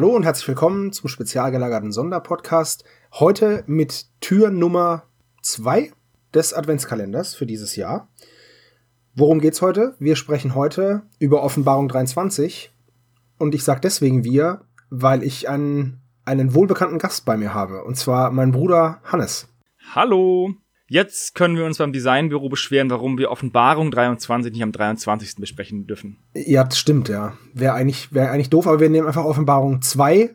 Hallo und herzlich willkommen zum spezial gelagerten Sonderpodcast. Heute mit Tür Nummer zwei des Adventskalenders für dieses Jahr. Worum geht's heute? Wir sprechen heute über Offenbarung 23. Und ich sage deswegen wir, weil ich einen, einen wohlbekannten Gast bei mir habe. Und zwar mein Bruder Hannes. Hallo! Jetzt können wir uns beim Designbüro beschweren, warum wir Offenbarung 23 nicht am 23. besprechen dürfen. Ja, das stimmt, ja. Wäre eigentlich, wär eigentlich doof, aber wir nehmen einfach Offenbarung 2.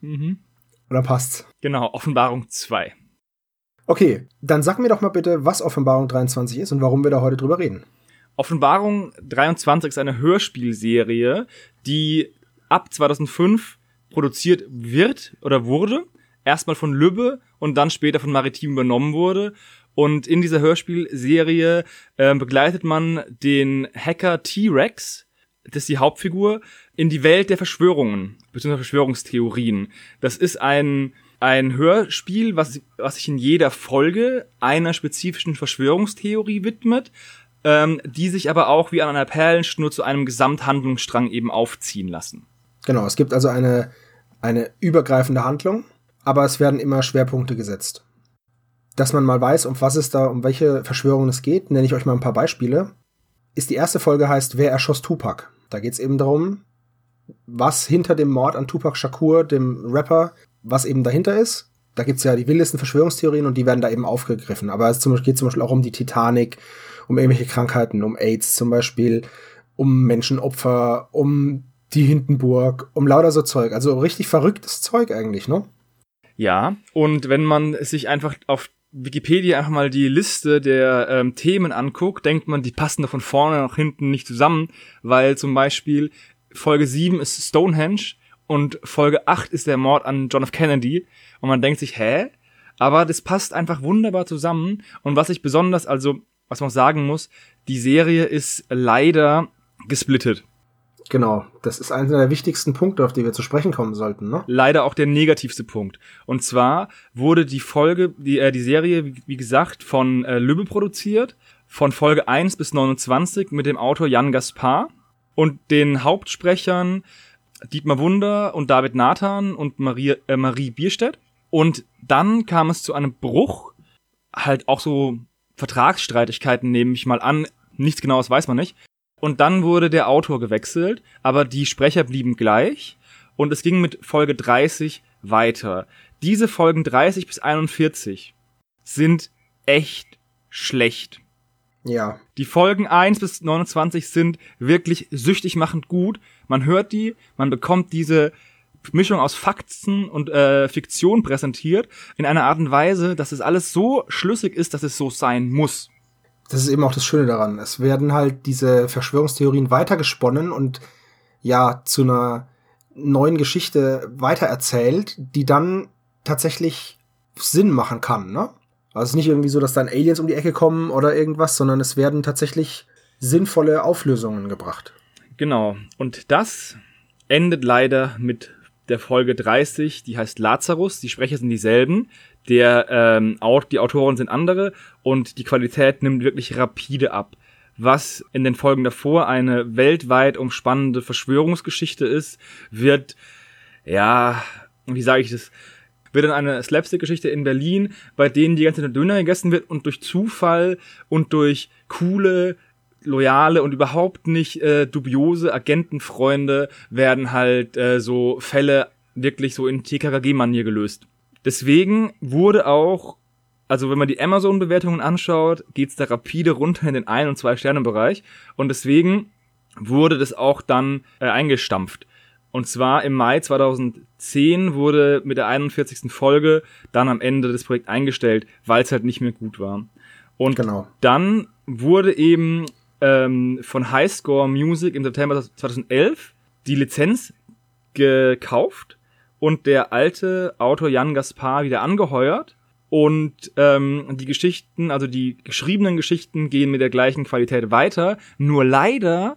Mhm. Und dann passt's. Genau, Offenbarung 2. Okay, dann sag mir doch mal bitte, was Offenbarung 23 ist und warum wir da heute drüber reden. Offenbarung 23 ist eine Hörspielserie, die ab 2005 produziert wird oder wurde. Erstmal von Lübbe und dann später von Maritim übernommen wurde und in dieser Hörspielserie äh, begleitet man den Hacker T-Rex, das ist die Hauptfigur, in die Welt der Verschwörungen, bzw. Verschwörungstheorien. Das ist ein, ein Hörspiel, was, was sich in jeder Folge einer spezifischen Verschwörungstheorie widmet, ähm, die sich aber auch wie an einer Perlenschnur zu einem Gesamthandlungsstrang eben aufziehen lassen. Genau, es gibt also eine, eine übergreifende Handlung, aber es werden immer Schwerpunkte gesetzt dass man mal weiß, um was es da, um welche Verschwörungen es geht, nenne ich euch mal ein paar Beispiele. Ist die erste Folge heißt Wer erschoss Tupac? Da geht es eben darum, was hinter dem Mord an Tupac Shakur, dem Rapper, was eben dahinter ist. Da gibt es ja die wildesten Verschwörungstheorien und die werden da eben aufgegriffen. Aber es geht zum Beispiel auch um die Titanic, um irgendwelche Krankheiten, um AIDS zum Beispiel, um Menschenopfer, um die Hindenburg, um lauter so Zeug. Also richtig verrücktes Zeug eigentlich, ne? Ja, und wenn man sich einfach auf Wikipedia einfach mal die Liste der ähm, Themen anguckt, denkt man, die passen da von vorne nach hinten nicht zusammen, weil zum Beispiel Folge 7 ist Stonehenge und Folge 8 ist der Mord an John F. Kennedy und man denkt sich, hä? Aber das passt einfach wunderbar zusammen und was ich besonders, also was man sagen muss, die Serie ist leider gesplittet. Genau, das ist einer der wichtigsten Punkte, auf die wir zu sprechen kommen sollten. Ne? Leider auch der negativste Punkt. Und zwar wurde die Folge, die, äh, die Serie, wie, gesagt, von äh, Lübbe produziert, von Folge 1 bis 29 mit dem Autor Jan Gaspar und den Hauptsprechern Dietmar Wunder und David Nathan und Marie, äh, Marie Bierstedt. Und dann kam es zu einem Bruch, halt auch so Vertragsstreitigkeiten nehme ich mal an, nichts genaues weiß man nicht. Und dann wurde der Autor gewechselt, aber die Sprecher blieben gleich und es ging mit Folge 30 weiter. Diese Folgen 30 bis 41 sind echt schlecht. Ja. Die Folgen 1 bis 29 sind wirklich süchtig machend gut. Man hört die, man bekommt diese Mischung aus Fakten und äh, Fiktion präsentiert in einer Art und Weise, dass es alles so schlüssig ist, dass es so sein muss das ist eben auch das Schöne daran. Es werden halt diese Verschwörungstheorien weitergesponnen und ja zu einer neuen Geschichte weitererzählt, die dann tatsächlich Sinn machen kann, ne? Also es ist nicht irgendwie so, dass dann Aliens um die Ecke kommen oder irgendwas, sondern es werden tatsächlich sinnvolle Auflösungen gebracht. Genau. Und das endet leider mit der Folge 30, die heißt Lazarus. Die Sprecher sind dieselben der ähm, die Autoren sind andere und die Qualität nimmt wirklich rapide ab. Was in den Folgen davor eine weltweit umspannende Verschwörungsgeschichte ist, wird, ja, wie sage ich das, wird dann eine Slapstick-Geschichte in Berlin, bei denen die ganze Zeit Döner gegessen wird und durch Zufall und durch coole, loyale und überhaupt nicht äh, dubiose Agentenfreunde werden halt äh, so Fälle wirklich so in TKKG-Manier gelöst. Deswegen wurde auch, also wenn man die Amazon-Bewertungen anschaut, geht's da rapide runter in den Ein- und Zwei-Sterne-Bereich. Und deswegen wurde das auch dann äh, eingestampft. Und zwar im Mai 2010 wurde mit der 41. Folge dann am Ende das Projekt eingestellt, weil es halt nicht mehr gut war. Und genau. dann wurde eben ähm, von Highscore Music im September 2011 die Lizenz gekauft und der alte Autor Jan Gaspar wieder angeheuert. Und ähm, die Geschichten, also die geschriebenen Geschichten, gehen mit der gleichen Qualität weiter, nur leider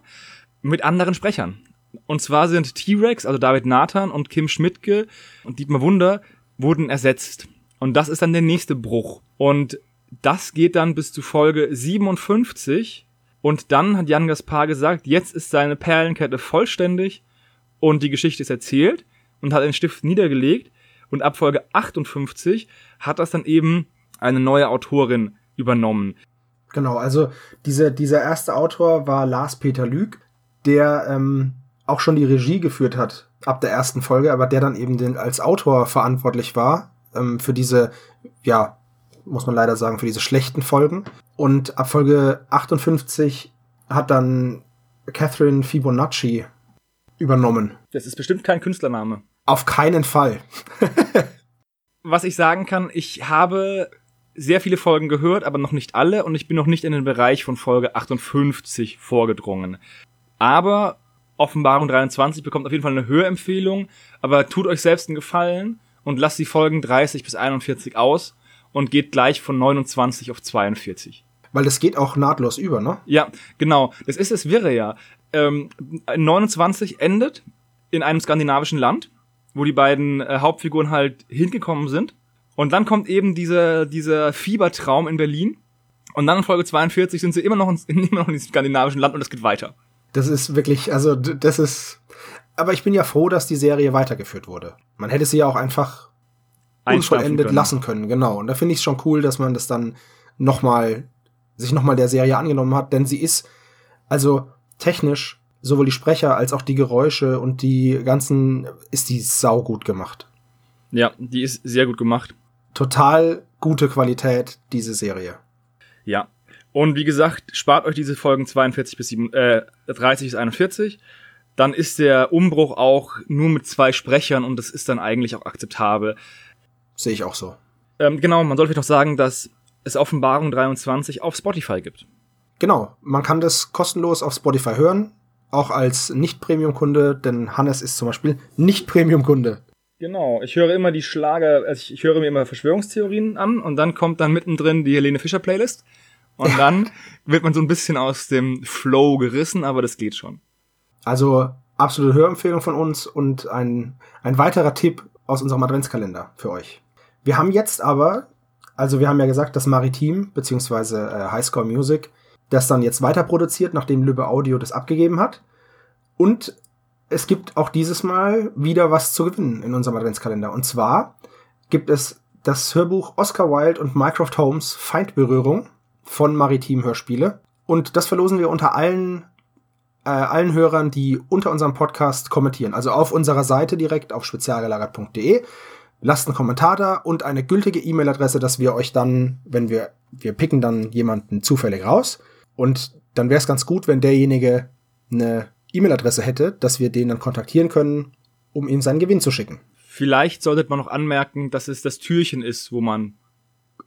mit anderen Sprechern. Und zwar sind T-Rex, also David Nathan und Kim Schmidtke und Dietmar Wunder wurden ersetzt. Und das ist dann der nächste Bruch. Und das geht dann bis zu Folge 57. Und dann hat Jan Gaspar gesagt, jetzt ist seine Perlenkette vollständig und die Geschichte ist erzählt. und hat den Stift niedergelegt. Und ab Folge 58 hat das dann eben eine neue Autorin übernommen. Genau, also diese, dieser erste Autor war Lars Peter Lüg, der ähm, auch schon die Regie geführt hat ab der ersten Folge, aber der dann eben den, als Autor verantwortlich war ähm, für diese, ja, muss man leider sagen, für diese schlechten Folgen. Und ab Folge 58 hat dann Catherine Fibonacci übernommen. Das ist bestimmt kein Künstlername. Auf keinen Fall. Was ich sagen kann, ich habe sehr viele Folgen gehört, aber noch nicht alle und ich bin noch nicht in den Bereich von Folge 58 vorgedrungen. Aber Offenbarung 23 bekommt auf jeden Fall eine Hörempfehlung, aber tut euch selbst einen Gefallen und lasst die Folgen 30 bis 41 aus und geht gleich von 29 auf 42. Weil das geht auch nahtlos über, ne? Ja, genau. Das ist das Wirre ja. Ähm, 29 endet in einem skandinavischen Land, wo die beiden äh, Hauptfiguren halt hingekommen sind. Und dann kommt eben dieser, dieser Fiebertraum in Berlin. Und dann in Folge 42 sind sie immer noch, in, immer noch in diesem skandinavischen Land und es geht weiter. Das ist wirklich, also das ist. Aber ich bin ja froh, dass die Serie weitergeführt wurde. Man hätte sie ja auch einfach unvollendet können. lassen können, genau. Und da finde ich es schon cool, dass man das dann noch mal sich noch mal der Serie angenommen hat, denn sie ist also technisch sowohl die Sprecher als auch die Geräusche und die ganzen ist die sau gut gemacht. Ja, die ist sehr gut gemacht. Total gute Qualität diese Serie. Ja, und wie gesagt, spart euch diese Folgen 42 bis 7, äh, 30 bis 41. Dann ist der Umbruch auch nur mit zwei Sprechern und das ist dann eigentlich auch akzeptabel. Sehe ich auch so. Ähm, genau, man sollte vielleicht noch sagen, dass es Offenbarung 23 auf Spotify gibt. Genau, man kann das kostenlos auf Spotify hören, auch als Nicht-Premium-Kunde, denn Hannes ist zum Beispiel Nicht-Premium-Kunde. Genau, ich höre immer die Schlager, also ich, ich höre mir immer Verschwörungstheorien an und dann kommt dann mittendrin die Helene Fischer Playlist. Und dann wird man so ein bisschen aus dem Flow gerissen, aber das geht schon. Also absolute Hörempfehlung von uns und ein, ein weiterer Tipp aus unserem Adventskalender für euch. Wir haben jetzt aber, also wir haben ja gesagt, das Maritim beziehungsweise äh, Highscore Music, das dann jetzt weiter produziert, nachdem Lübbe Audio das abgegeben hat. Und es gibt auch dieses Mal wieder was zu gewinnen in unserem Adventskalender. Und zwar gibt es das Hörbuch Oscar Wilde und Mycroft Holmes Feindberührung von Maritim Hörspiele. Und das verlosen wir unter allen, äh, allen Hörern, die unter unserem Podcast kommentieren. Also auf unserer Seite direkt auf spezialgelagert.de. Lasst einen Kommentar da und eine gültige E-Mail-Adresse, dass wir euch dann, wenn wir, wir picken dann jemanden zufällig raus. Und dann wäre es ganz gut, wenn derjenige eine E-Mail-Adresse hätte, dass wir den dann kontaktieren können, um ihm seinen Gewinn zu schicken. Vielleicht sollte man noch anmerken, dass es das Türchen ist, wo man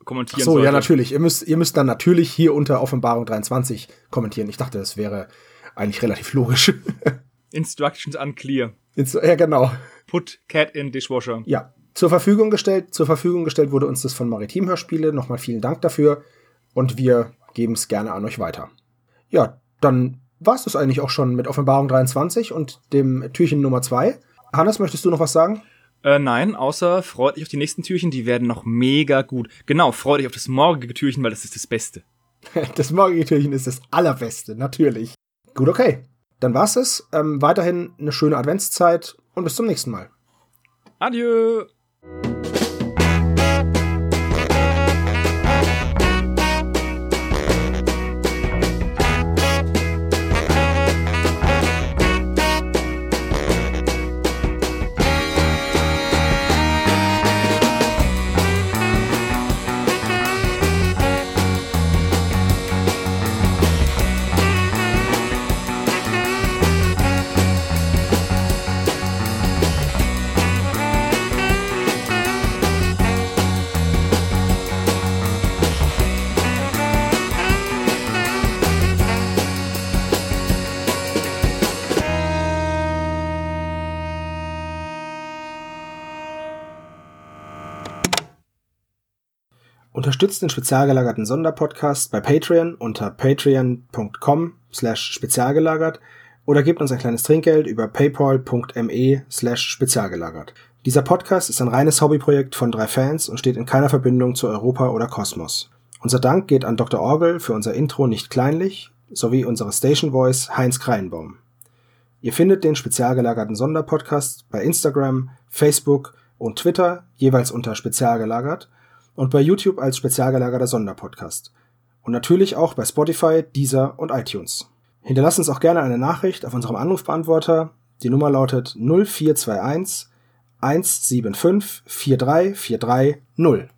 kommentieren Ach so, sollte. ja, natürlich. Ihr müsst, ihr müsst dann natürlich hier unter Offenbarung 23 kommentieren. Ich dachte, das wäre eigentlich relativ logisch. Instructions unclear. Inst ja, genau. Put cat in dishwasher. Ja, zur Verfügung gestellt. Zur Verfügung gestellt wurde uns das von Maritim Hörspiele. Nochmal vielen Dank dafür. Und wir geben es gerne an euch weiter. Ja, dann war es das eigentlich auch schon mit Offenbarung 23 und dem Türchen Nummer 2. Hannes, möchtest du noch was sagen? Äh, nein, außer freut euch auf die nächsten Türchen, die werden noch mega gut. Genau, freut euch auf das morgige Türchen, weil das ist das Beste. das morgige Türchen ist das allerbeste, natürlich. Gut, okay. Dann war's es. Ähm, weiterhin eine schöne Adventszeit und bis zum nächsten Mal. Adieu. Bye. Unterstützt den spezial gelagerten Sonderpodcast bei Patreon unter patreon.com slash spezialgelagert oder gebt uns ein kleines Trinkgeld über paypal.me slash spezialgelagert. Dieser Podcast ist ein reines Hobbyprojekt von drei Fans und steht in keiner Verbindung zu Europa oder Kosmos. Unser Dank geht an Dr. Orgel für unser Intro nicht kleinlich sowie unsere Station Voice Heinz Kreinbaum. Ihr findet den spezialgelagerten Sonderpodcast bei Instagram, Facebook und Twitter jeweils unter spezialgelagert und bei YouTube als spezialgelagerter Sonderpodcast. Und natürlich auch bei Spotify, Deezer und iTunes. Hinterlasst uns auch gerne eine Nachricht auf unserem Anrufbeantworter. Die Nummer lautet 0421 175 4343 0.